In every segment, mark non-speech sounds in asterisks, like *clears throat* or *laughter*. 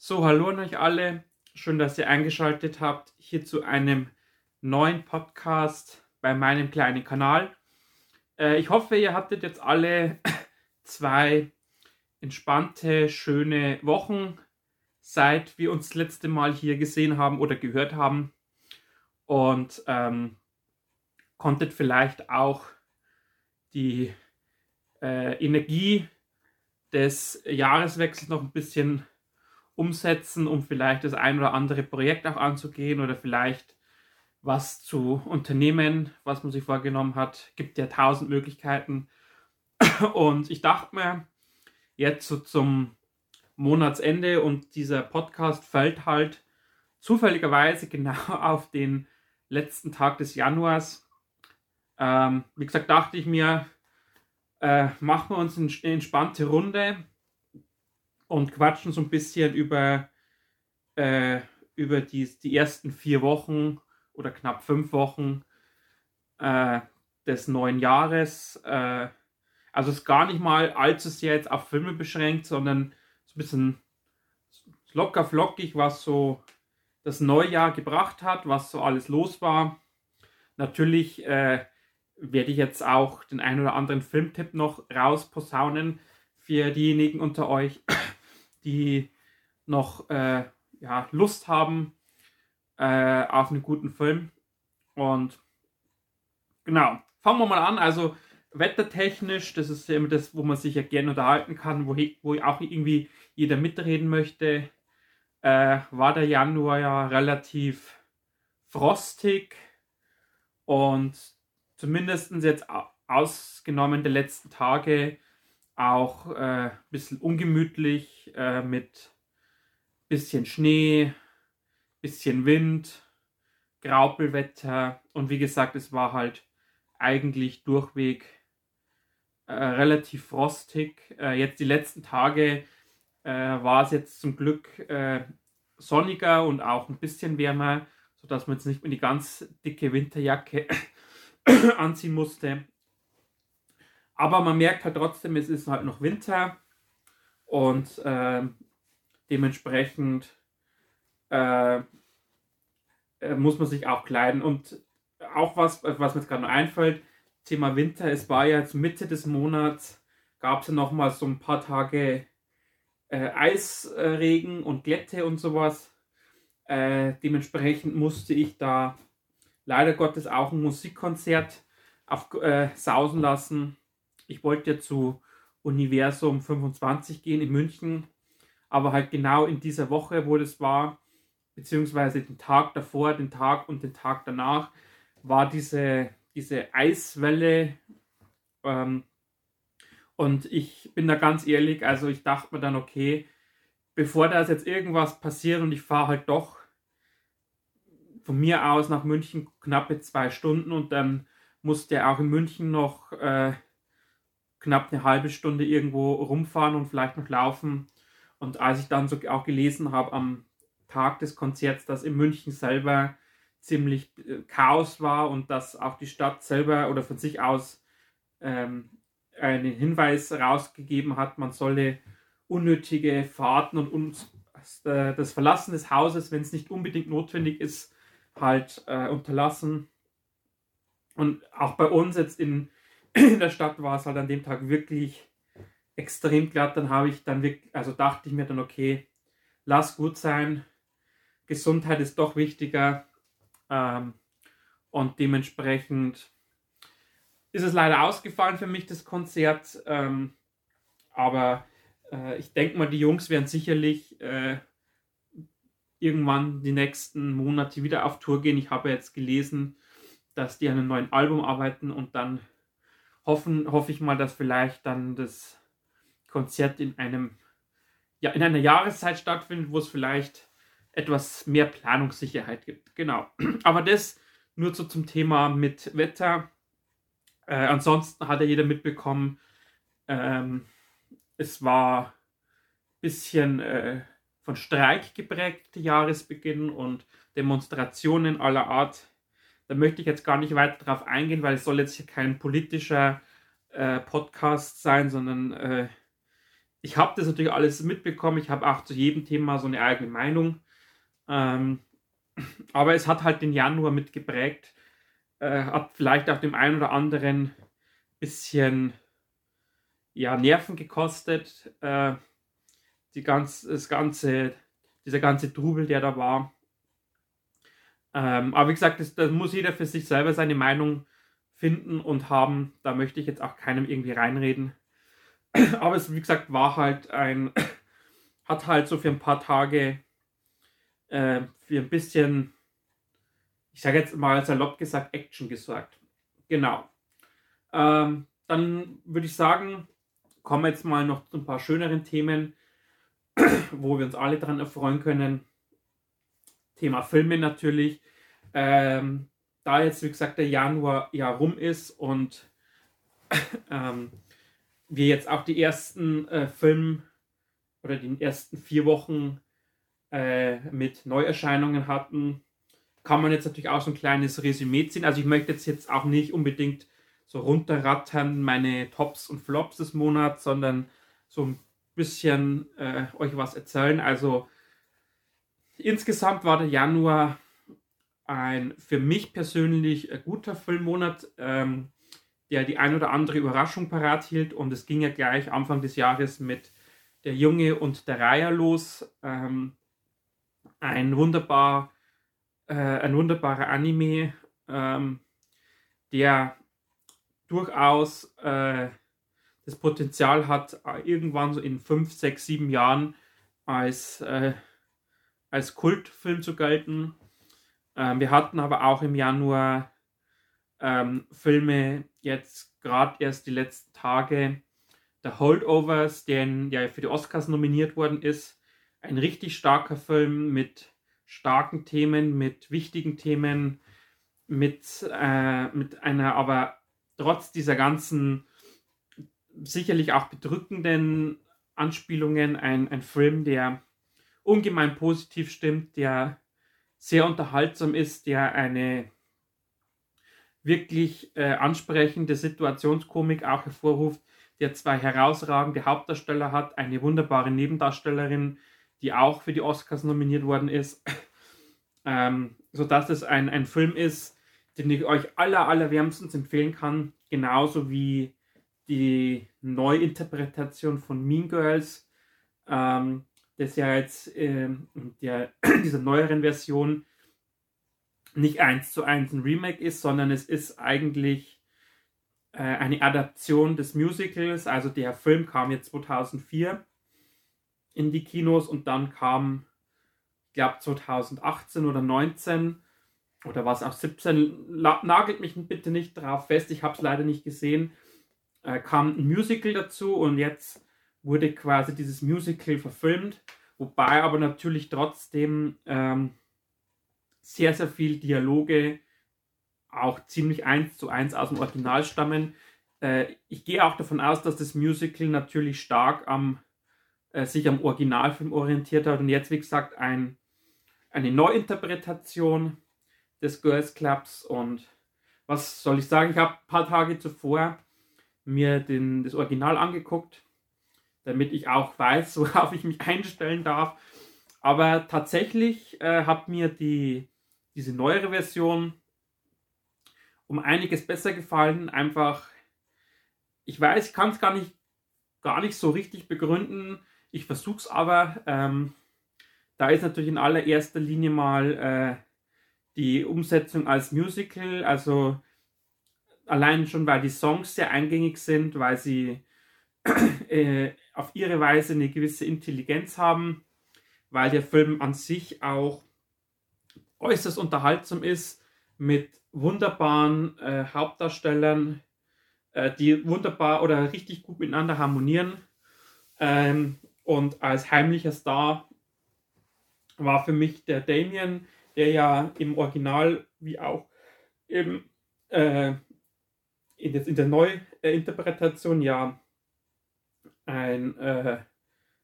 So, hallo an euch alle. Schön, dass ihr eingeschaltet habt hier zu einem neuen Podcast bei meinem kleinen Kanal. Äh, ich hoffe, ihr hattet jetzt alle *coughs* zwei entspannte, schöne Wochen, seit wir uns das letzte Mal hier gesehen haben oder gehört haben. Und ähm, konntet vielleicht auch die äh, Energie des Jahreswechsels noch ein bisschen umsetzen, um vielleicht das ein oder andere Projekt auch anzugehen oder vielleicht was zu unternehmen, was man sich vorgenommen hat. Gibt ja tausend Möglichkeiten. *clears throat* Und ich dachte mir, jetzt so zum Monatsende und dieser Podcast fällt halt zufälligerweise genau *laughs* auf den letzten Tag des Januars. Ähm, wie gesagt, dachte ich mir, äh, machen wir uns eine entspannte Runde und quatschen so ein bisschen über, äh, über die, die ersten vier Wochen oder knapp fünf Wochen äh, des neuen Jahres. Äh, also es ist gar nicht mal allzu sehr jetzt auf Filme beschränkt, sondern so ein bisschen locker flockig, was so das Neujahr gebracht hat, was so alles los war. Natürlich äh, werde ich jetzt auch den ein oder anderen Filmtipp noch rausposaunen für diejenigen unter euch, die noch äh, ja, Lust haben äh, auf einen guten Film. Und genau, fangen wir mal an. Also wettertechnisch, das ist immer das, wo man sich ja gerne unterhalten kann, wo, wo auch irgendwie jeder mitreden möchte, äh, war der Januar ja relativ frostig und zumindest jetzt ausgenommen der letzten Tage auch ein äh, bisschen ungemütlich äh, mit bisschen Schnee, bisschen Wind, Graupelwetter und wie gesagt, es war halt eigentlich durchweg äh, relativ frostig. Äh, jetzt die letzten Tage äh, war es jetzt zum Glück äh, sonniger und auch ein bisschen wärmer, sodass man jetzt nicht mehr die ganz dicke Winterjacke *coughs* anziehen musste. Aber man merkt halt trotzdem, es ist halt noch Winter und äh, dementsprechend äh, muss man sich auch kleiden. Und auch was, was mir jetzt gerade noch einfällt, Thema Winter, es war ja jetzt Mitte des Monats, gab es ja noch mal so ein paar Tage äh, Eisregen und Glätte und sowas. Äh, dementsprechend musste ich da leider Gottes auch ein Musikkonzert auf, äh, sausen lassen ich wollte ja zu Universum 25 gehen in München, aber halt genau in dieser Woche, wo das war, beziehungsweise den Tag davor, den Tag und den Tag danach, war diese, diese Eiswelle. Ähm, und ich bin da ganz ehrlich, also ich dachte mir dann, okay, bevor da jetzt irgendwas passiert und ich fahre halt doch von mir aus nach München knappe zwei Stunden und dann musste auch in München noch äh, knapp eine halbe Stunde irgendwo rumfahren und vielleicht noch laufen. Und als ich dann so auch gelesen habe am Tag des Konzerts, dass in München selber ziemlich äh, Chaos war und dass auch die Stadt selber oder von sich aus ähm, einen Hinweis rausgegeben hat, man solle unnötige Fahrten und äh, das Verlassen des Hauses, wenn es nicht unbedingt notwendig ist, halt äh, unterlassen. Und auch bei uns jetzt in in der Stadt war es halt an dem Tag wirklich extrem glatt. Dann habe ich dann wirklich, also dachte ich mir dann, okay, lass gut sein. Gesundheit ist doch wichtiger. Ähm, und dementsprechend ist es leider ausgefallen für mich, das Konzert. Ähm, aber äh, ich denke mal, die Jungs werden sicherlich äh, irgendwann die nächsten Monate wieder auf Tour gehen. Ich habe jetzt gelesen, dass die an einem neuen Album arbeiten und dann hoffen, hoffe ich mal, dass vielleicht dann das Konzert in einem ja, in einer Jahreszeit stattfindet, wo es vielleicht etwas mehr Planungssicherheit gibt. Genau. *clears throat* Aber das nur so zum Thema mit Wetter. Äh, ansonsten hat ja jeder mitbekommen, ähm, es war ein bisschen äh, von Streik geprägt, Jahresbeginn und Demonstrationen aller Art da möchte ich jetzt gar nicht weiter drauf eingehen, weil es soll jetzt hier kein politischer äh, Podcast sein, sondern äh, ich habe das natürlich alles mitbekommen. Ich habe auch zu jedem Thema so eine eigene Meinung. Ähm, aber es hat halt den Januar mitgeprägt. Äh, hat vielleicht auch dem einen oder anderen bisschen ja, Nerven gekostet. Äh, die ganz, das ganze, dieser ganze Trubel, der da war. Ähm, aber wie gesagt, das, das, muss jeder für sich selber seine Meinung finden und haben. Da möchte ich jetzt auch keinem irgendwie reinreden. *clears throat* aber es, wie gesagt, war halt ein, *clears throat* hat halt so für ein paar Tage äh, für ein bisschen, ich sage jetzt mal salopp gesagt, Action gesorgt. Genau. Ähm, dann würde ich sagen, kommen wir jetzt mal noch zu ein paar schöneren Themen, *clears throat* wo wir uns alle daran erfreuen können. Thema Filme natürlich. Ähm, da jetzt, wie gesagt, der Januar ja rum ist und *laughs* ähm, wir jetzt auch die ersten äh, Film oder die ersten vier Wochen äh, mit Neuerscheinungen hatten, kann man jetzt natürlich auch so ein kleines Resümee ziehen. Also ich möchte jetzt, jetzt auch nicht unbedingt so runterrattern meine Tops und Flops des Monats, sondern so ein bisschen äh, euch was erzählen. Also insgesamt war der Januar ein für mich persönlich äh, guter Filmmonat, ähm, der die ein oder andere Überraschung parat hielt. Und es ging ja gleich Anfang des Jahres mit Der Junge und der Reiher los. Ähm, ein wunderbar, äh, ein wunderbarer Anime, ähm, der durchaus äh, das Potenzial hat, äh, irgendwann so in 5, 6, 7 Jahren als, äh, als Kultfilm zu gelten. Ähm, wir hatten aber auch im Januar ähm, Filme, jetzt gerade erst die letzten Tage, The Holdovers, der ja für die Oscars nominiert worden ist. Ein richtig starker Film mit starken Themen, mit wichtigen Themen, mit, äh, mit einer aber trotz dieser ganzen sicherlich auch bedrückenden Anspielungen ein, ein Film, der ungemein positiv stimmt, der sehr unterhaltsam ist, der eine wirklich äh, ansprechende Situationskomik auch hervorruft, der zwei herausragende Hauptdarsteller hat, eine wunderbare Nebendarstellerin, die auch für die Oscars nominiert worden ist, *laughs* ähm, sodass es ein, ein Film ist, den ich euch aller, allerwärmstens empfehlen kann, genauso wie die Neuinterpretation von Mean Girls, ähm, das ja jetzt äh, der, *clears throat* dieser neueren Version nicht eins zu eins ein Remake ist, sondern es ist eigentlich äh, eine Adaption des Musicals. Also der Film kam jetzt 2004 in die Kinos und dann kam, ich glaube 2018 oder 2019 oder was auch 17, nagelt mich bitte nicht drauf fest, ich habe es leider nicht gesehen, äh, kam ein Musical dazu und jetzt wurde quasi dieses Musical verfilmt, wobei aber natürlich trotzdem ähm, sehr, sehr viel Dialoge auch ziemlich eins zu eins aus dem Original stammen. Äh, ich gehe auch davon aus, dass das Musical natürlich stark am, äh, sich am Originalfilm orientiert hat. Und jetzt, wie gesagt, ein, eine Neuinterpretation des Girls Clubs. Und was soll ich sagen, ich habe ein paar Tage zuvor mir den, das Original angeguckt, damit ich auch weiß, *laughs* worauf ich mich einstellen darf. Aber tatsächlich äh, hat mir die, diese neuere Version um einiges besser gefallen. Einfach, ich weiß, ich kann es gar nicht, gar nicht so richtig begründen. Ich versuche es aber. Ähm, da ist natürlich in allererster Linie mal äh, die Umsetzung als Musical, also allein schon, weil die Songs sehr eingängig sind, weil sie *clears throat* äh, auf ihre Weise eine gewisse Intelligenz haben, weil der Film an sich auch äußerst unterhaltsam ist mit wunderbaren äh, Hauptdarstellern, äh, die wunderbar oder richtig gut miteinander harmonieren. Ähm, und als heimlicher Star war für mich der Damien, der ja im Original wie auch eben äh, in, in der Neuinterpretation ja ein, äh,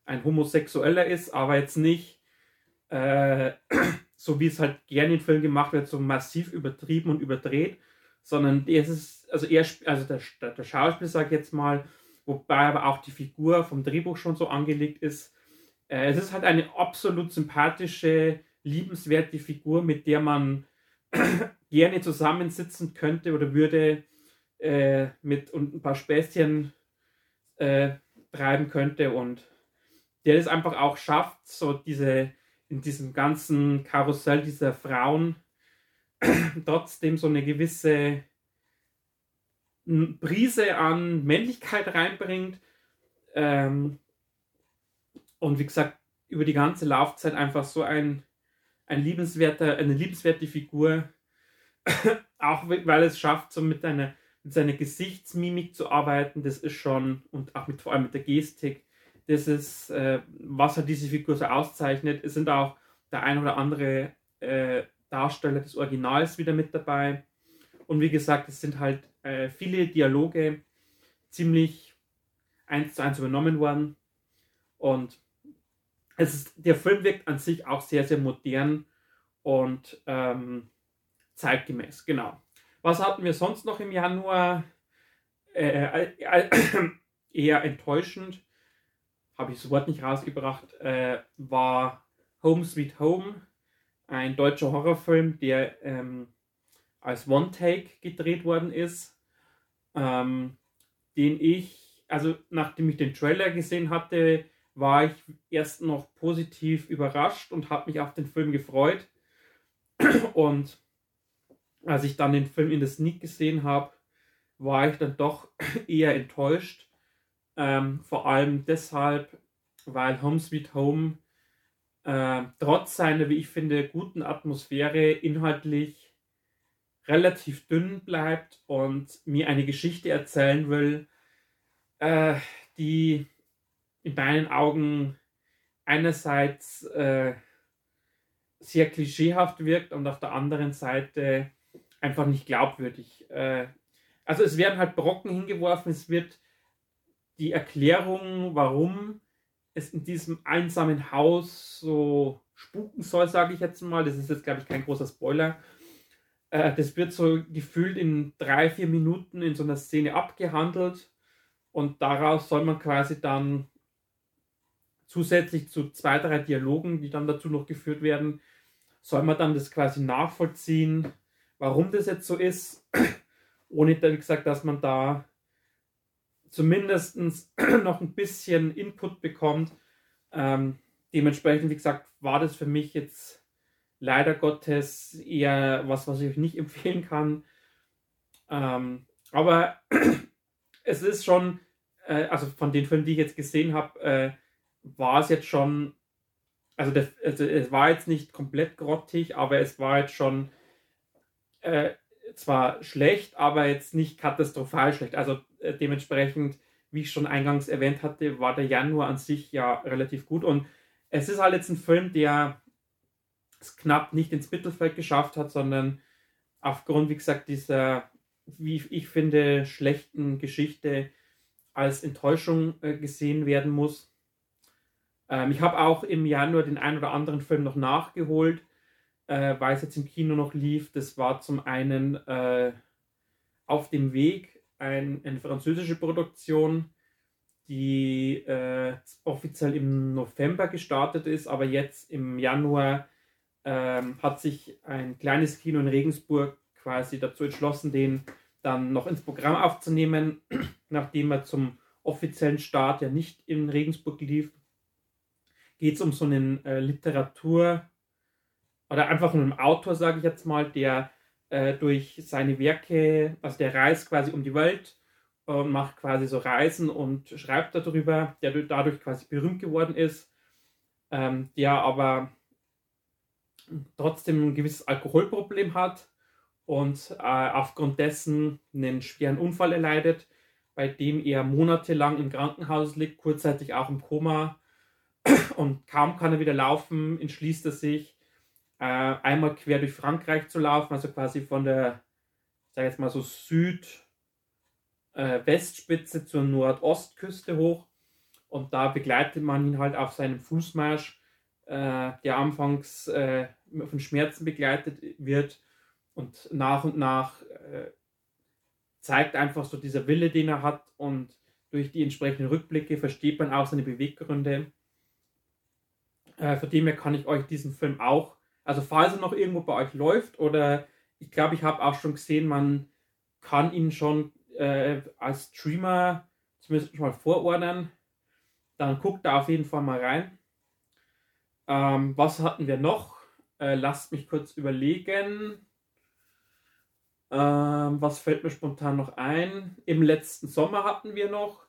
ein Homosexueller ist, aber jetzt nicht äh, *clears throat* so wie es halt gerne in Filmen gemacht wird, so massiv übertrieben und überdreht, sondern der ist, also er, also der, der Schauspieler, sag ich jetzt mal, wobei aber auch die Figur vom Drehbuch schon so angelegt ist. Äh, es ist halt eine absolut sympathische, liebenswerte Figur, mit der man *clears throat* gerne zusammensitzen könnte oder würde äh, mit und ein paar Späßchen äh, treiben könnte und der es einfach auch schafft, so diese in diesem ganzen Karussell dieser Frauen *clears throat* trotzdem so eine gewisse Brise an Männlichkeit reinbringt. Ähm, und wie gesagt, über die ganze Laufzeit einfach so ein, ein liebenswerter, eine liebenswerte Figur, *clears throat* auch weil es schafft, so mit, einer, mit seiner Gesichtsmimik zu arbeiten, das ist schon, und auch mit, vor allem mit der Gestik, das ist, äh, was hat diese Figur so auszeichnet. Es sind auch der ein oder andere äh, Darsteller des Originals wieder mit dabei. Und wie gesagt, es sind halt äh, viele Dialoge ziemlich eins zu eins übernommen worden. Und es ist, der Film wirkt an sich auch sehr, sehr modern und ähm, zeitgemäß, genau. Was hatten wir sonst noch im Januar? Äh, äh, eher enttäuschend habe ich das Wort nicht rausgebracht, äh, war Home Sweet Home, ein deutscher Horrorfilm, der ähm, als One-Take gedreht worden ist, ähm, den ich, also nachdem ich den Trailer gesehen hatte, war ich erst noch positiv überrascht und habe mich auf den Film gefreut. Und als ich dann den Film in der Sneak gesehen habe, war ich dann doch *clears throat* eher enttäuscht, ähm, vor allem deshalb, weil Home Sweet Home äh, trotz seiner, wie ich finde, guten Atmosphäre inhaltlich relativ dünn bleibt und mir eine Geschichte erzählen will, äh, die in meinen Augen einerseits äh, sehr klischeehaft wirkt und auf der anderen Seite einfach nicht glaubwürdig. Äh, also es werden halt Brocken hingeworfen, es wird die Erklärung, warum es in diesem einsamen Haus so spuken soll, sage ich jetzt mal, das ist jetzt, glaube ich, kein großer Spoiler. Äh, das wird so gefühlt in drei, vier Minuten in so einer Szene abgehandelt und daraus soll man quasi dann zusätzlich zu zwei, drei Dialogen, die dann dazu noch geführt werden, soll man dann das quasi nachvollziehen, warum das jetzt so ist, *clears throat* ohne, wie gesagt, dass man da zumindest *clears throat* noch ein bisschen Input bekommt. Ähm, dementsprechend, wie gesagt, war das für mich jetzt leider Gottes eher was, was ich euch nicht *laughs* empfehlen kann. Ähm, aber *clears throat* es ist schon, äh, also von den Filmen, die ich jetzt gesehen habe, äh, war es jetzt schon, also, das, also, es war jetzt nicht komplett grottig, aber es war jetzt schon äh, zwar schlecht, aber jetzt nicht katastrophal schlecht. Also äh, dementsprechend, wie ich schon eingangs erwähnt hatte, war der Januar an sich ja relativ gut. Und es ist halt jetzt ein Film, der es knapp nicht ins Mittelfeld geschafft hat, sondern aufgrund, wie gesagt, dieser, wie ich finde, schlechten Geschichte als Enttäuschung äh, gesehen werden muss. Ähm, ich habe auch im Januar den einen oder anderen Film noch nachgeholt äh, weil es jetzt im Kino noch lief. Das war zum einen äh, Auf dem Weg, ein, eine französische Produktion, die äh, offiziell im November gestartet ist, aber jetzt im Januar ähm, hat sich ein kleines Kino in Regensburg quasi dazu entschlossen, den dann noch ins Programm aufzunehmen, *clears throat* nachdem er zum offiziellen Start ja nicht in Regensburg lief. Geht es um so einen äh, Literatur- oder einfach einem Autor, sage ich jetzt mal, der äh, durch seine Werke, also der reist quasi um die Welt und macht quasi so Reisen und schreibt darüber, der dadurch quasi berühmt geworden ist, ähm, der aber trotzdem ein gewisses Alkoholproblem hat und äh, aufgrund dessen einen schweren Unfall erleidet, bei dem er monatelang im Krankenhaus liegt, kurzzeitig auch im Koma und kaum kann er wieder laufen, entschließt er sich, äh, einmal quer durch Frankreich zu laufen, also quasi von der, sag jetzt mal so Süd-Westspitze äh, zur Nordostküste hoch. Und da begleitet man ihn halt auf seinem Fußmarsch, äh, der anfangs äh, von Schmerzen begleitet wird und nach und nach äh, zeigt einfach so dieser Wille, den er hat und durch die entsprechenden Rückblicke versteht man auch seine Beweggründe. Äh, von dem her kann ich euch diesen Film auch, also falls er noch irgendwo bei euch läuft oder ich glaube, ich habe auch schon gesehen, man kann ihn schon äh, als Streamer zumindest mal vorordnen. Dann guckt da auf jeden Fall mal rein. Ähm, was hatten wir noch? Äh, lasst mich kurz überlegen. Ähm, was fällt mir spontan noch ein? Im letzten Sommer hatten wir noch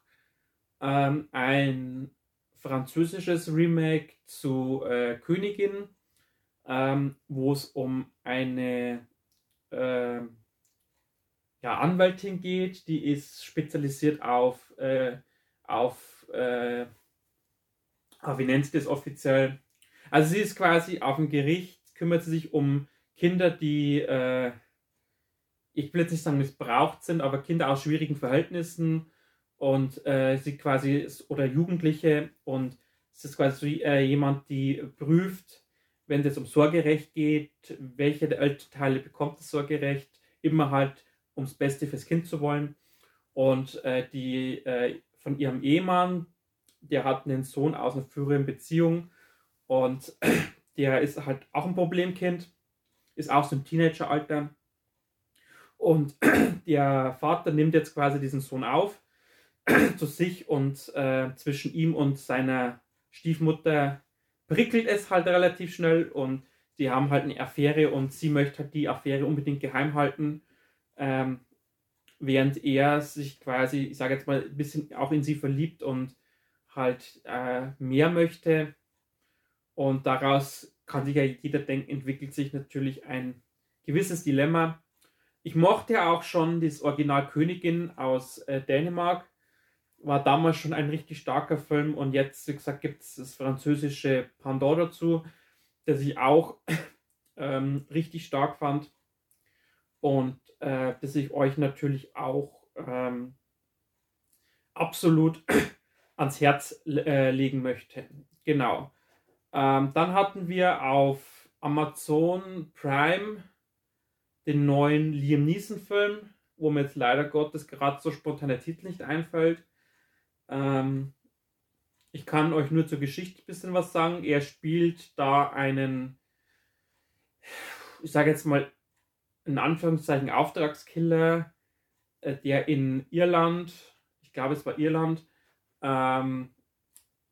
ähm, ein französisches Remake zu äh, Königin, ähm, wo es um eine äh, ja, Anwältin geht, die ist spezialisiert auf, äh, auf, äh, wie nennt sie das offiziell? Also sie ist quasi auf dem Gericht, kümmert sie sich um Kinder, die, äh, ich will jetzt nicht sagen missbraucht sind, aber Kinder aus schwierigen Verhältnissen und äh, sie quasi, oder Jugendliche und es ist quasi äh, jemand, die prüft, wenn es um Sorgerecht geht, welche der Elternteile bekommt das Sorgerecht, immer halt ums Beste fürs Kind zu wollen. Und äh, die äh, von ihrem Ehemann, der hat einen Sohn aus einer früheren Beziehung und *clears throat* der ist halt auch ein Problemkind, ist auch so im Teenageralter. Und *clears throat* der Vater nimmt jetzt quasi diesen Sohn auf *clears throat* zu sich und äh, zwischen ihm und seiner Stiefmutter prickelt es halt relativ schnell und die haben halt eine Affäre und sie möchte halt die Affäre unbedingt geheim halten, ähm, während er sich quasi, ich sage jetzt mal, ein bisschen auch in sie verliebt und halt äh, mehr möchte. Und daraus kann sich ja jeder denken, entwickelt sich natürlich ein gewisses Dilemma. Ich mochte ja auch schon das Original Königin aus äh, Dänemark war damals schon ein richtig starker Film und jetzt, wie gesagt, gibt es das französische Pendant dazu, das ich auch *clears throat* ähm, richtig stark fand und äh, das ich euch natürlich auch ähm, absolut *clears throat* ans Herz äh, legen möchte. Genau. Ähm, dann hatten wir auf Amazon Prime den neuen Liam Neeson-Film, wo mir jetzt leider Gottes gerade so spontan der Titel nicht einfällt. Ähm, ich kann euch nur zur Geschichte ein bisschen was sagen. Er spielt da einen, ich sage jetzt mal in Anführungszeichen Auftragskiller, äh, der in Irland, ich glaube es war Irland, ähm,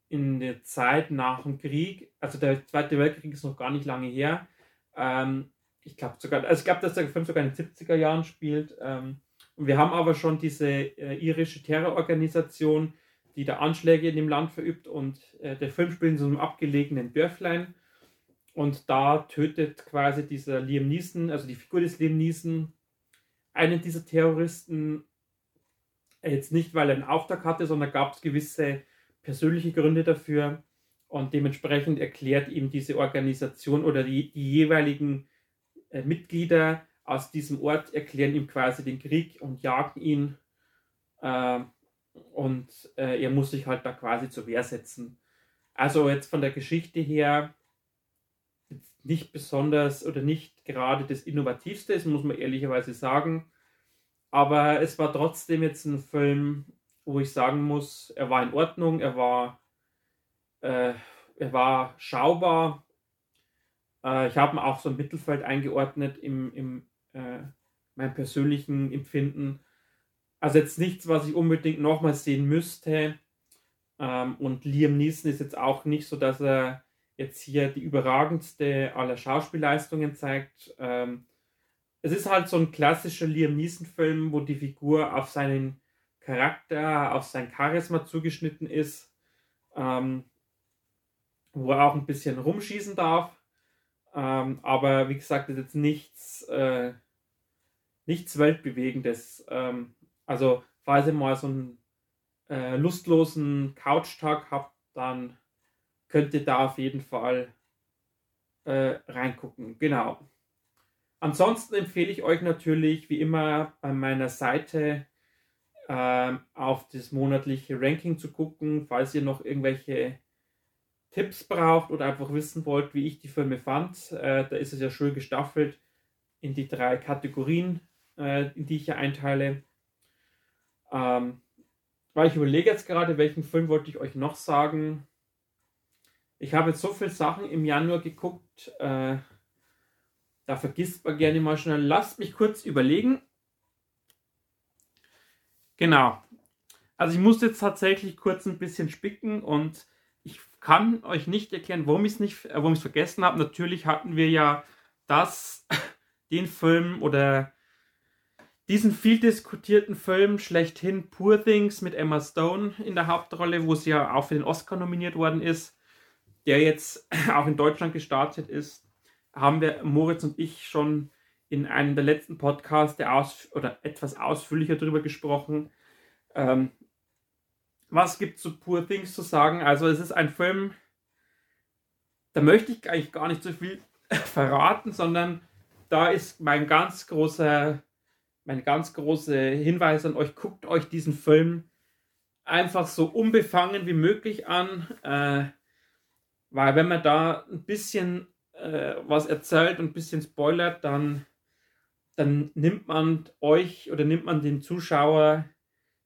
in der Zeit nach dem Krieg, also der Zweite Weltkrieg ist noch gar nicht lange her, ähm, ich glaube sogar, also ich glaube, dass der Film sogar in den 70er Jahren spielt. Ähm, und wir haben aber schon diese äh, irische Terrororganisation, die da Anschläge in dem Land verübt und äh, der Film spielt in so einem abgelegenen Dörflein und da tötet quasi dieser Liam Neeson, also die Figur des Liam Neeson, einen dieser Terroristen. Jetzt nicht, weil er einen Auftrag hatte, sondern gab es gewisse persönliche Gründe dafür und dementsprechend erklärt ihm diese Organisation oder die, die jeweiligen äh, Mitglieder aus diesem Ort erklären ihm quasi den Krieg und jagen ihn äh, und äh, er muss sich halt da quasi zur Wehr setzen. Also jetzt von der Geschichte her nicht besonders oder nicht gerade das Innovativste, das muss man ehrlicherweise sagen. Aber es war trotzdem jetzt ein Film, wo ich sagen muss, er war in Ordnung, er war, äh, er war schaubar. Äh, ich habe ihn auch so im Mittelfeld eingeordnet im, im äh, meinem persönlichen Empfinden. Also jetzt nichts, was ich unbedingt nochmal sehen müsste. Ähm, und Liam Neeson ist jetzt auch nicht so, dass er jetzt hier die überragendste aller Schauspielleistungen zeigt. Ähm, es ist halt so ein klassischer Liam Neeson-Film, wo die Figur auf seinen Charakter, auf sein Charisma zugeschnitten ist, ähm, wo er auch ein bisschen rumschießen darf. Ähm, aber wie gesagt, ist jetzt nichts, äh, nichts Weltbewegendes. Ähm, also, falls ihr mal so einen äh, lustlosen Couch-Tag habt, dann könnt ihr da auf jeden Fall äh, reingucken. Genau. Ansonsten empfehle ich euch natürlich, wie immer, bei meiner Seite äh, auf das monatliche Ranking zu gucken, falls ihr noch irgendwelche Tipps braucht oder einfach wissen wollt, wie ich die Filme fand. Äh, da ist es ja schön gestaffelt in die drei Kategorien, äh, in die ich ja einteile. Ähm, weil ich überlege jetzt gerade, welchen Film wollte ich euch noch sagen. Ich habe jetzt so viele Sachen im Januar geguckt, äh, da vergisst man gerne mal schnell. Lasst mich kurz überlegen. Genau. Also ich muss jetzt tatsächlich kurz ein bisschen spicken und ich kann euch nicht erklären, warum ich es nicht, äh, warum ich es vergessen habe. Natürlich hatten wir ja das, *laughs* den Film oder diesen viel diskutierten Film schlechthin Poor Things mit Emma Stone in der Hauptrolle, wo sie ja auch für den Oscar nominiert worden ist, der jetzt *clears throat* auch in Deutschland gestartet ist, haben wir Moritz und ich schon in einem der letzten Podcasts der aus oder etwas ausführlicher darüber gesprochen. Ähm, was gibt zu Poor Things zu sagen? Also es ist ein Film, da möchte ich eigentlich gar nicht so viel *laughs* verraten, sondern da ist mein ganz großer, mein ganz großer Hinweis an euch, guckt euch diesen Film einfach so unbefangen wie möglich an, äh, weil wenn man da ein bisschen äh, was erzählt und ein bisschen spoilert, dann, dann nimmt man euch oder nimmt man den Zuschauer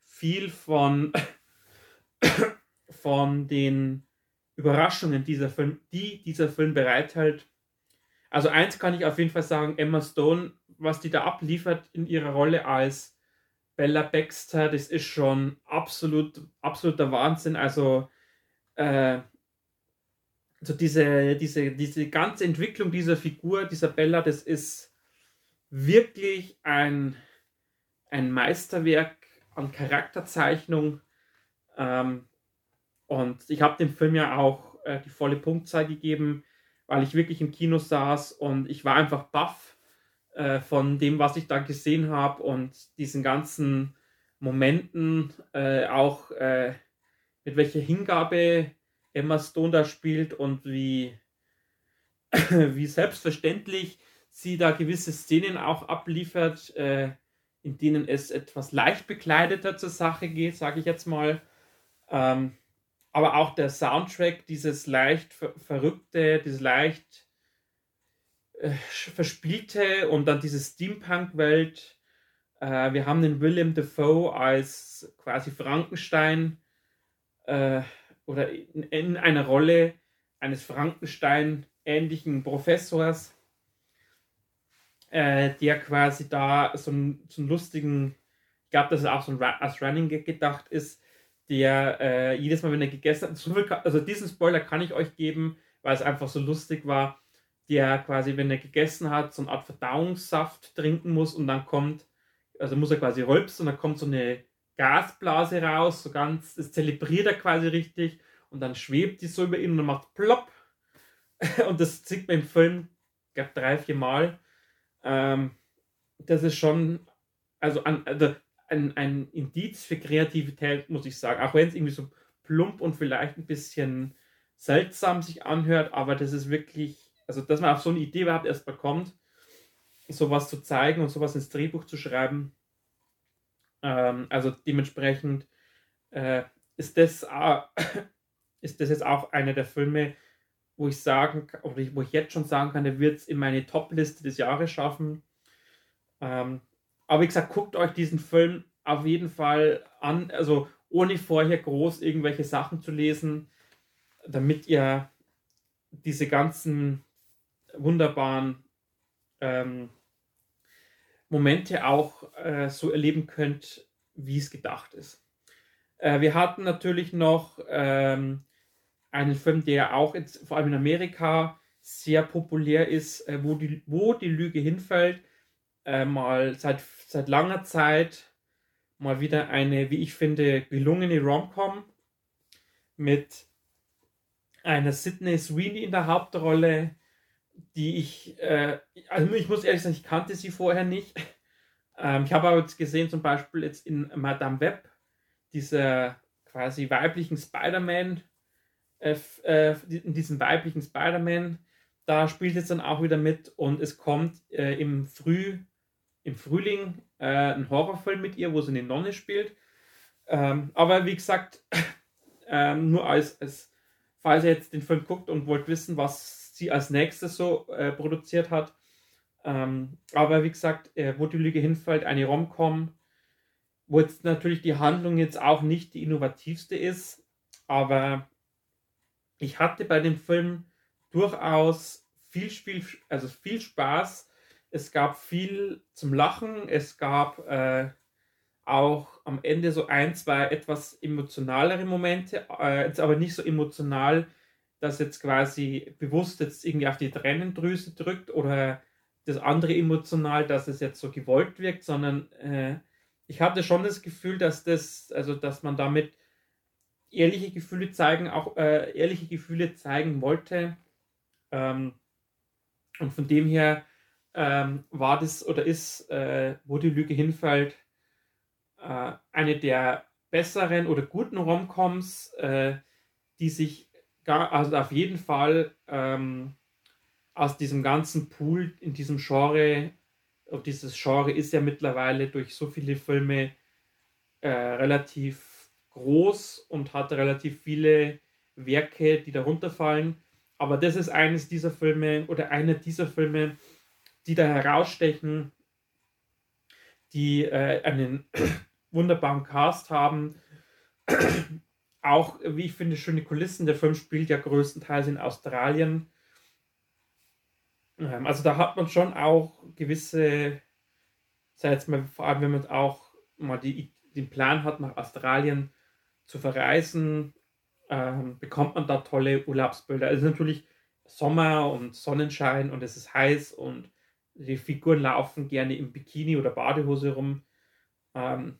viel von *coughs* von den Überraschungen dieser Film, die dieser Film bereithält. Also eins kann ich auf jeden Fall sagen, Emma Stone, was die da abliefert in ihrer Rolle als Bella Baxter, das ist schon absolut, absoluter Wahnsinn. Also, äh, also diese, diese, diese ganze Entwicklung dieser Figur, dieser Bella, das ist wirklich ein, ein Meisterwerk an Charakterzeichnung. Ähm, und ich habe dem Film ja auch äh, die volle Punktzahl gegeben, weil ich wirklich im Kino saß und ich war einfach baff äh, von dem, was ich da gesehen habe und diesen ganzen Momenten, äh, auch äh, mit welcher Hingabe Emma Stone da spielt und wie, *clears throat* wie selbstverständlich sie da gewisse Szenen auch abliefert, äh, in denen es etwas leicht bekleideter zur Sache geht, sage ich jetzt mal. Ähm, aber auch der Soundtrack, dieses leicht ver verrückte, dieses leicht äh, verspielte und dann diese Steampunk-Welt. Äh, wir haben den William Defoe als quasi Frankenstein äh, oder in, in einer Rolle eines Frankenstein-ähnlichen Professors, äh, der quasi da so, ein, so einen lustigen, ich glaube, dass es auch so ein als Running gedacht ist, der äh, jedes Mal, wenn er gegessen hat, also diesen Spoiler kann ich euch geben, weil es einfach so lustig war, der quasi, wenn er gegessen hat, so eine Art Verdauungssaft trinken muss und dann kommt, also muss er quasi rülpsen und dann kommt so eine Gasblase raus, so ganz, das zelebriert er quasi richtig und dann schwebt die so über ihn und dann macht plopp *laughs* und das sieht man im Film, ich glaube drei, vier Mal. Ähm, das ist schon, also, an, also ein, ein Indiz für Kreativität, muss ich sagen. Auch wenn es irgendwie so plump und vielleicht ein bisschen seltsam sich anhört, aber das ist wirklich, also dass man auf so eine Idee überhaupt erst mal kommt, sowas zu zeigen und sowas ins Drehbuch zu schreiben. Ähm, also dementsprechend äh, ist, das, äh, *coughs* ist das jetzt auch einer der Filme, wo ich sagen oder wo ich jetzt schon sagen kann, der wird es in meine Top-Liste des Jahres schaffen. Ähm, aber wie gesagt, guckt euch diesen Film auf jeden Fall an, also ohne vorher groß irgendwelche Sachen zu lesen, damit ihr diese ganzen wunderbaren ähm, Momente auch äh, so erleben könnt, wie es gedacht ist. Äh, wir hatten natürlich noch ähm, einen Film, der auch jetzt, vor allem in Amerika sehr populär ist, äh, wo, die, wo die Lüge hinfällt. Äh, mal seit seit langer Zeit mal wieder eine, wie ich finde, gelungene Rom-Com mit einer Sydney Sweeney in der Hauptrolle, die ich, äh, also ich muss ehrlich sagen, ich kannte sie vorher nicht. Ähm, ich habe aber jetzt gesehen, zum Beispiel jetzt in Madame Web, dieser quasi weiblichen Spider-Man, äh, äh, in diesem weiblichen Spider-Man, da spielt jetzt dann auch wieder mit und es kommt äh, im Früh im Frühling äh, einen Horrorfilm mit ihr, wo sie eine Nonne spielt. Ähm, aber wie gesagt, *laughs* ähm, nur als, als, falls ihr jetzt den Film guckt und wollt wissen, was sie als nächstes so äh, produziert hat. Ähm, aber wie gesagt, äh, wo die Lüge hinfällt, eine Rom-Com, wo jetzt natürlich die Handlung jetzt auch nicht die innovativste ist, aber ich hatte bei dem Film durchaus viel Spiel, also viel Spaß. Es gab viel zum Lachen, es gab äh, auch am Ende so ein, zwei etwas emotionalere Momente, äh, jetzt aber nicht so emotional, dass jetzt quasi bewusst jetzt irgendwie auf die Tränendrüse drückt oder das andere emotional, dass es jetzt so gewollt wirkt, sondern äh, ich hatte schon das Gefühl, dass das, also dass man damit ehrliche Gefühle zeigen, auch äh, ehrliche Gefühle zeigen wollte. Ähm, und von dem her ähm, war das oder ist, äh, wo die Lüge hinfällt, äh, eine der besseren oder guten Romcoms, äh, die sich also auf jeden Fall ähm, aus diesem ganzen Pool in diesem Genre, dieses Genre ist ja mittlerweile durch so viele Filme äh, relativ groß und hat relativ viele Werke, die darunter fallen. Aber das ist eines dieser Filme oder einer dieser Filme, die da herausstechen, die äh, einen *coughs* wunderbaren Cast haben. Auch, wie ich finde, schöne Kulissen. Der Film spielt ja größtenteils in Australien. Ähm, also da hat man schon auch gewisse, sei jetzt mal, vor allem wenn man auch mal die, den Plan hat, nach Australien zu verreisen, ähm, bekommt man da tolle Urlaubsbilder. Es ist natürlich Sommer und Sonnenschein und es ist heiß und die Figuren laufen gerne im Bikini oder Badehose rum. Ähm,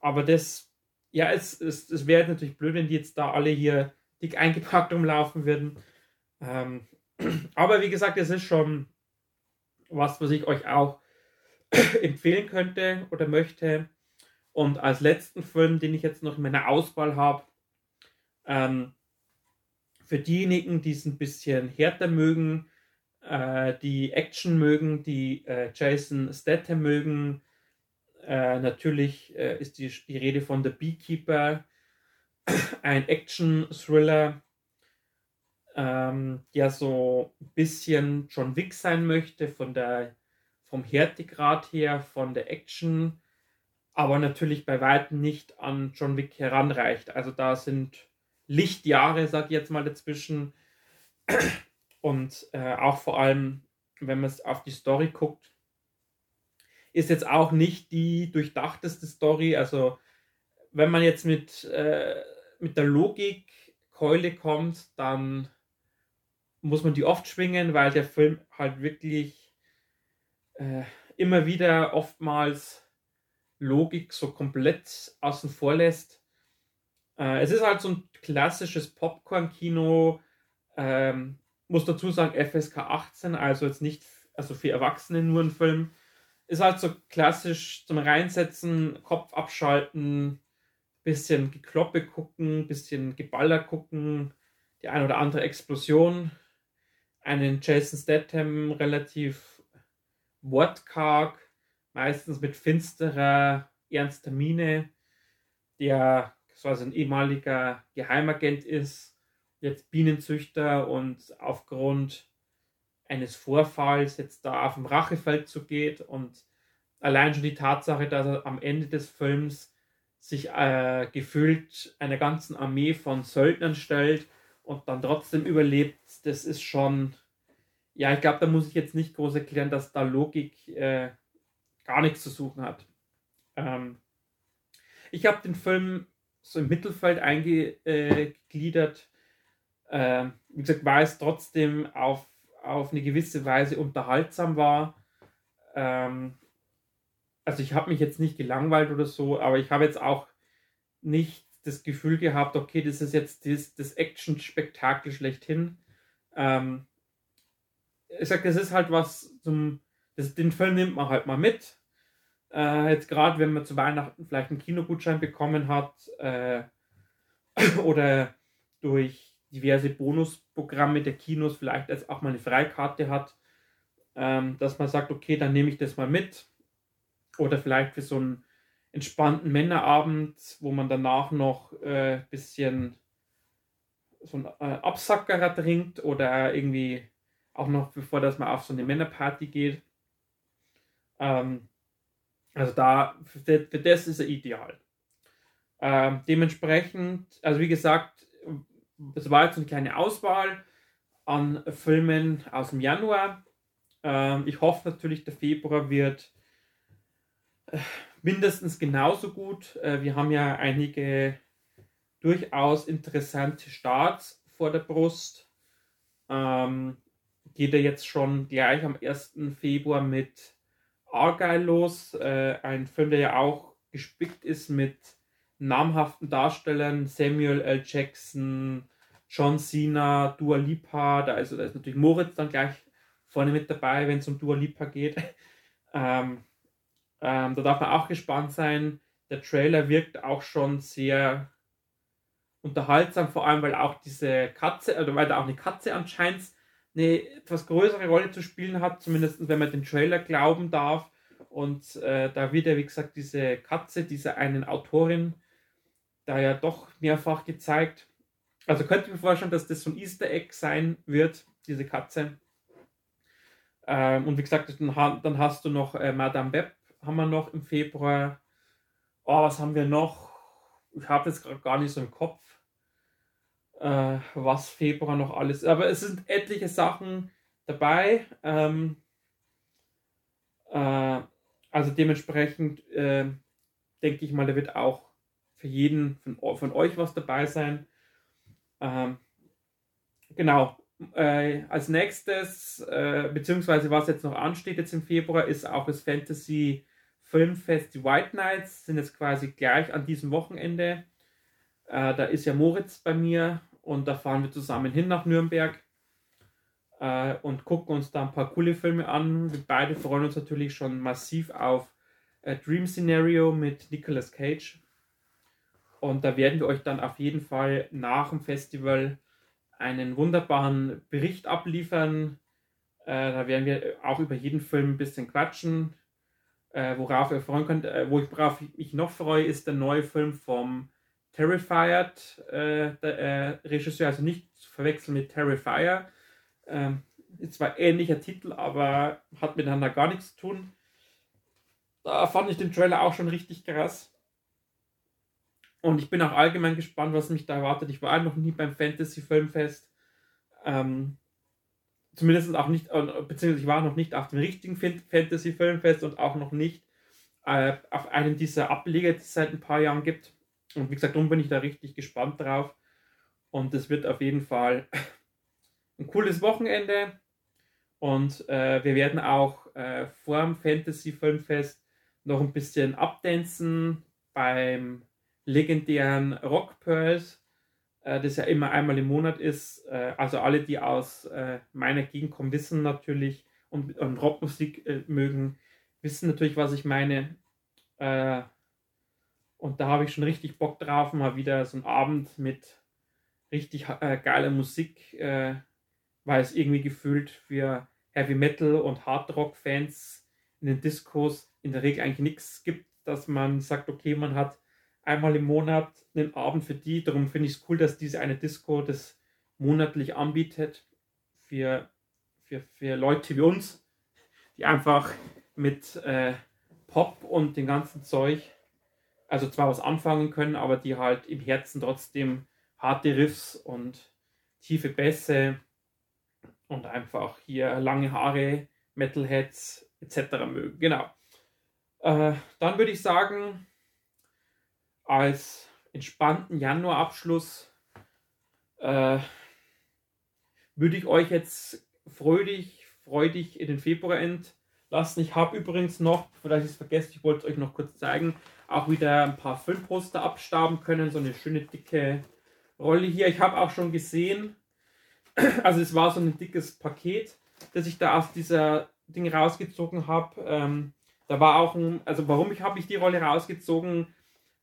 aber das, ja, es, es, es wäre natürlich blöd, wenn die jetzt da alle hier dick eingepackt rumlaufen würden. Ähm, *clears throat* aber wie gesagt, es ist schon was, was ich euch auch *clears throat* empfehlen könnte oder möchte. Und als letzten Film, den ich jetzt noch in meiner Auswahl habe, ähm, für diejenigen, die es ein bisschen härter mögen, äh, die Action mögen, die äh, Jason Statham mögen, äh, natürlich äh, ist die, die Rede von The Beekeeper, *clears throat* ein Action-Thriller, ähm, der so ein bisschen John Wick sein möchte, von der, vom Härtegrad her, von der Action, aber natürlich bei weitem nicht an John Wick heranreicht. Also da sind Lichtjahre, sag ich jetzt mal, dazwischen. Und äh, auch vor allem, wenn man auf die Story guckt, ist jetzt auch nicht die durchdachteste Story. Also, wenn man jetzt mit, äh, mit der Logikkeule kommt, dann muss man die oft schwingen, weil der Film halt wirklich äh, immer wieder oftmals Logik so komplett außen vor lässt. Äh, es ist halt so ein klassisches Popcorn-Kino. Ähm, muss dazu sagen, FSK 18, also jetzt nicht, also für Erwachsene nur ein Film. Ist halt so klassisch zum Reinsetzen, Kopf abschalten, bisschen Gekloppe gucken, bisschen Geballer gucken, die ein oder andere Explosion einen Jason Statham relativ wortkarg, meistens mit finsterer, ernster Miene, der quasi ein ehemaliger Geheimagent ist, jetzt Bienenzüchter und aufgrund eines Vorfalls jetzt da auf dem Rachefeldzug geht und allein schon die Tatsache, dass er am Ende des Films sich äh, gefühlt einer ganzen Armee von Söldnern stellt und dann trotzdem überlebt, das ist schon, ja, ich glaube, da muss ich jetzt nicht groß erklären, dass da Logik äh, gar nichts zu suchen hat. Ähm, ich habe den Film so im Mittelfeld eingegliedert. Äh, wie gesagt, weil es trotzdem auf, auf eine gewisse Weise unterhaltsam war. Ähm, also ich habe mich jetzt nicht gelangweilt oder so, aber ich habe jetzt auch nicht das Gefühl gehabt, okay, das ist jetzt das, das Action-Spektakel schlechthin. Ähm, ich sage, das ist halt was zum, das, den Film nimmt man halt mal mit. Äh, jetzt gerade, wenn man zu Weihnachten vielleicht einen Kinogutschein bekommen hat äh, *laughs* oder durch diverse Bonusprogramme der Kinos vielleicht jetzt auch mal eine Freikarte hat, ähm, dass man sagt, okay, dann nehme ich das mal mit. Oder vielleicht für so einen entspannten Männerabend, wo man danach noch ein äh, bisschen so einen äh, Absackerer trinkt oder irgendwie auch noch bevor das mal auf so eine Männerparty geht. Ähm, Also da, für, für das ist er ideal. Ähm, dementsprechend, also wie gesagt, es war jetzt eine kleine Auswahl an Filmen aus dem Januar. Ähm, ich hoffe natürlich, der Februar wird äh, mindestens genauso gut. Äh, wir haben ja einige durchaus interessante Starts vor der Brust. Ähm, geht er jetzt schon gleich am 1. Februar mit Argyle los. Äh, ein Film, der ja auch gespickt ist mit namhaften Darstellern. Samuel L. Jackson, John Cena, Dua Lipa. Da ist, da ist natürlich Moritz dann gleich vorne mit dabei, wenn es um Dua Lipa geht. *laughs* ähm, ähm, da darf man auch gespannt sein. Der Trailer wirkt auch schon sehr unterhaltsam, vor allem weil auch diese Katze, oder weil da auch eine Katze anscheinend eine etwas größere Rolle zu spielen hat, zumindest wenn man den Trailer glauben darf. Und äh, da wird ja, wie gesagt, diese Katze, diese einen Autorin, da ja doch mehrfach gezeigt. Also könnte ich mir vorstellen, dass das so ein Easter Egg sein wird, diese Katze. Ähm, und wie gesagt, dann, hast du noch äh, Madame Web, haben wir noch im Februar. Oh, was haben wir noch? Ich habe jetzt gerade gar nicht so im Kopf äh, was Februar noch alles. Aber es sind etliche Sachen dabei. Ähm, äh, also dementsprechend äh, denke ich mal, da wird auch für jeden von, von euch was dabei sein. Ähm, genau. Äh, als nächstes, äh, beziehungsweise was jetzt noch ansteht jetzt im Februar, ist auch das Fantasy Filmfest, die White Nights, sind jetzt quasi gleich an diesem Wochenende. Äh, da ist ja Moritz bei mir und da fahren wir zusammen hin nach Nürnberg äh, und gucken uns da ein paar coole Filme an. Wir beide freuen uns natürlich schon massiv auf äh, Dream Scenario mit Nicolas Cage. Und da werden wir euch dann auf jeden Fall nach dem Festival einen wunderbaren Bericht abliefern. Äh, da werden wir auch über jeden Film ein bisschen quatschen. Äh, worauf ihr freuen könnt, äh, wo ich, worauf ich mich noch freue, ist der neue Film vom Terrified, äh, der äh, Regisseur, also nicht zu verwechseln mit Terrifier. Ähm, ist zwar ähnlicher Titel, aber hat miteinander gar nichts zu tun. Da fand ich den Trailer auch schon richtig krass. Und ich bin auch allgemein gespannt, was mich da erwartet. Ich war noch nie beim Fantasy Filmfest. Ähm, zumindest auch nicht, beziehungsweise ich war noch nicht auf dem richtigen Fantasy Filmfest und auch noch nicht äh, auf einem dieser Ableger, die es seit ein paar Jahren gibt. Und wie gesagt, darum bin ich da richtig gespannt drauf. Und es wird auf jeden Fall *laughs* ein cooles Wochenende. Und äh, wir werden auch äh, vor dem Fantasy Filmfest noch ein bisschen abdancen beim legendären Rock Pearls, äh, das ja immer einmal im Monat ist. Äh, also alle, die aus äh, meiner Gegend kommen, wissen natürlich und, und Rockmusik äh, mögen, wissen natürlich, was ich meine. Und da habe ich schon richtig Bock drauf, mal wieder so einen Abend mit richtig äh, geiler Musik, äh, weil es irgendwie gefühlt für Heavy Metal und Hard Rock Fans in den Discos in der Regel eigentlich nichts gibt, dass man sagt, okay, man hat einmal im Monat einen Abend für die. Darum finde ich es cool, dass diese eine Disco das monatlich anbietet für, für, für Leute wie uns, die einfach mit äh, Pop und dem ganzen Zeug also zwar was anfangen können, aber die halt im Herzen trotzdem harte Riffs und tiefe Bässe und einfach hier lange Haare, Metalheads etc. mögen. Genau. Äh, dann würde ich sagen, als entspannten Januarabschluss äh, würde ich euch jetzt fröhlich, freudig in den Februar entlassen. Ich habe übrigens noch, vielleicht ich es vergesse, ich wollte es euch noch kurz zeigen, auch wieder ein paar Filmposter abstauben können. So eine schöne dicke Rolle hier. Ich habe auch schon gesehen, *clears throat* also es war so ein dickes Paket, das ich da aus dieser Ding rausgezogen habe. Ähm, da war auch ein, also warum ich habe ich die Rolle rausgezogen,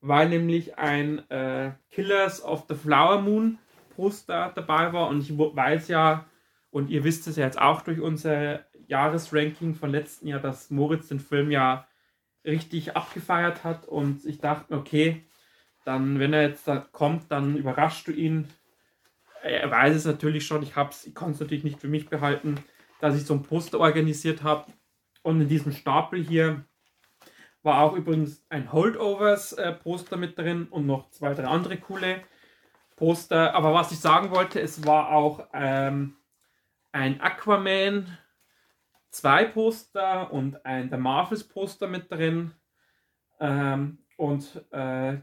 weil nämlich ein äh, Killers of the Flower Moon Poster dabei war. Und ich weiß ja, und ihr wisst es ja jetzt auch durch unser Jahresranking von letzten Jahr, dass Moritz den Film ja richtig abgefeiert hat. Und ich dachte, okay, dann, wenn er jetzt da kommt, dann überraschst du ihn. Er weiß es natürlich schon, ich, ich kann es natürlich nicht für mich behalten, dass ich so ein Poster organisiert habe und in diesem Stapel hier War auch übrigens ein Holdovers-Poster äh, mit drin und noch zwei, drei andere coole Poster. Aber was ich sagen wollte, es war auch ähm, ein Aquaman 2 Poster und ein The Marvels Poster mit drin. Ähm, und äh,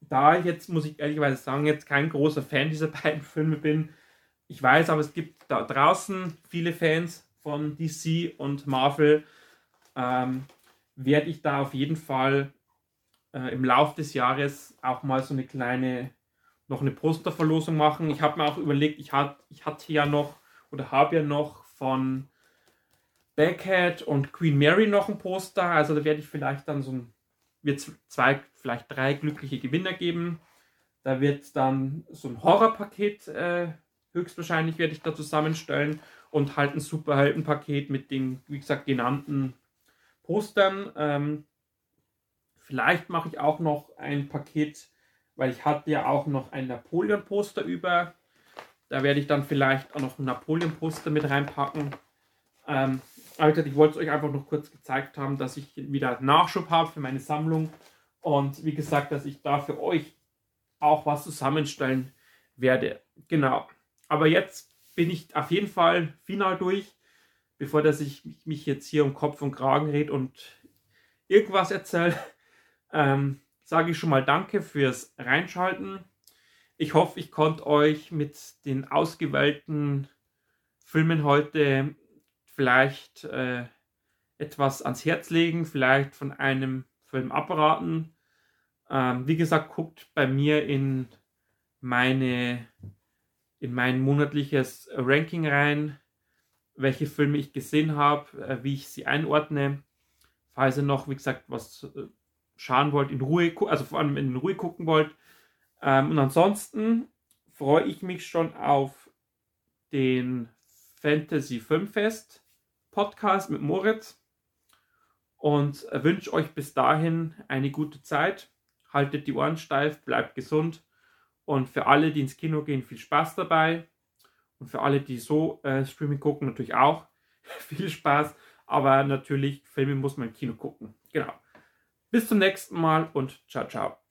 da jetzt, muss ich ehrlicherweise sagen, jetzt kein großer Fan dieser *laughs* beiden Filme bin, ich weiß aber, es gibt da draußen viele Fans von DC und Marvel, ähm, werde ich da auf jeden Fall äh, im Laufe des Jahres auch mal so eine kleine, noch eine Posterverlosung machen. Ich habe mir auch überlegt, ich, hat, ich hatte ja noch oder habe ja noch von Backhead und Queen Mary noch ein Poster. Also da werde ich vielleicht dann so ein, wird zwei, vielleicht drei glückliche Gewinner geben. Da wird dann so ein Horrorpaket äh, höchstwahrscheinlich werde ich da zusammenstellen und halt ein Superheldenpaket mit den, wie gesagt, genannten Postern. Ähm, vielleicht mache ich auch noch ein Paket, weil ich hatte ja auch noch ein Napoleon-Poster über. Da werde ich dann vielleicht auch noch ein Napoleon-Poster mit reinpacken. Ähm, also ich wollte es euch einfach noch kurz gezeigt haben, dass ich wieder Nachschub habe für meine Sammlung. Und wie gesagt, dass ich da für euch auch was zusammenstellen werde. Genau. Aber jetzt bin ich auf jeden Fall final durch, bevor dass ich mich jetzt hier um Kopf und Kragen rede und irgendwas erzähle. *laughs* Ähm, sage ich schon mal Danke fürs Reinschalten. Ich hoffe, ich konnte euch mit den ausgewählten Filmen heute vielleicht äh, etwas ans Herz legen, vielleicht von einem Film abraten. Ähm, wie gesagt, guckt bei mir in meine in mein monatliches Ranking rein, welche Filme ich gesehen habe, äh, wie ich sie einordne. Falls ihr noch, wie gesagt, was äh, schauen wollt, in Ruhe, also vor allem in Ruhe gucken wollt. Ähm, und ansonsten freue ich mich schon auf den Fantasy Filmfest Podcast mit Moritz und wünsche euch bis dahin eine gute Zeit. Haltet die Ohren steif, bleibt gesund und für alle, die ins Kino gehen, viel Spaß dabei. Und für alle, die so äh, Streaming gucken, natürlich auch *laughs* viel Spaß. Aber natürlich, Filme muss man im Kino gucken. Genau. Bis zum nächsten Mal und ciao, ciao.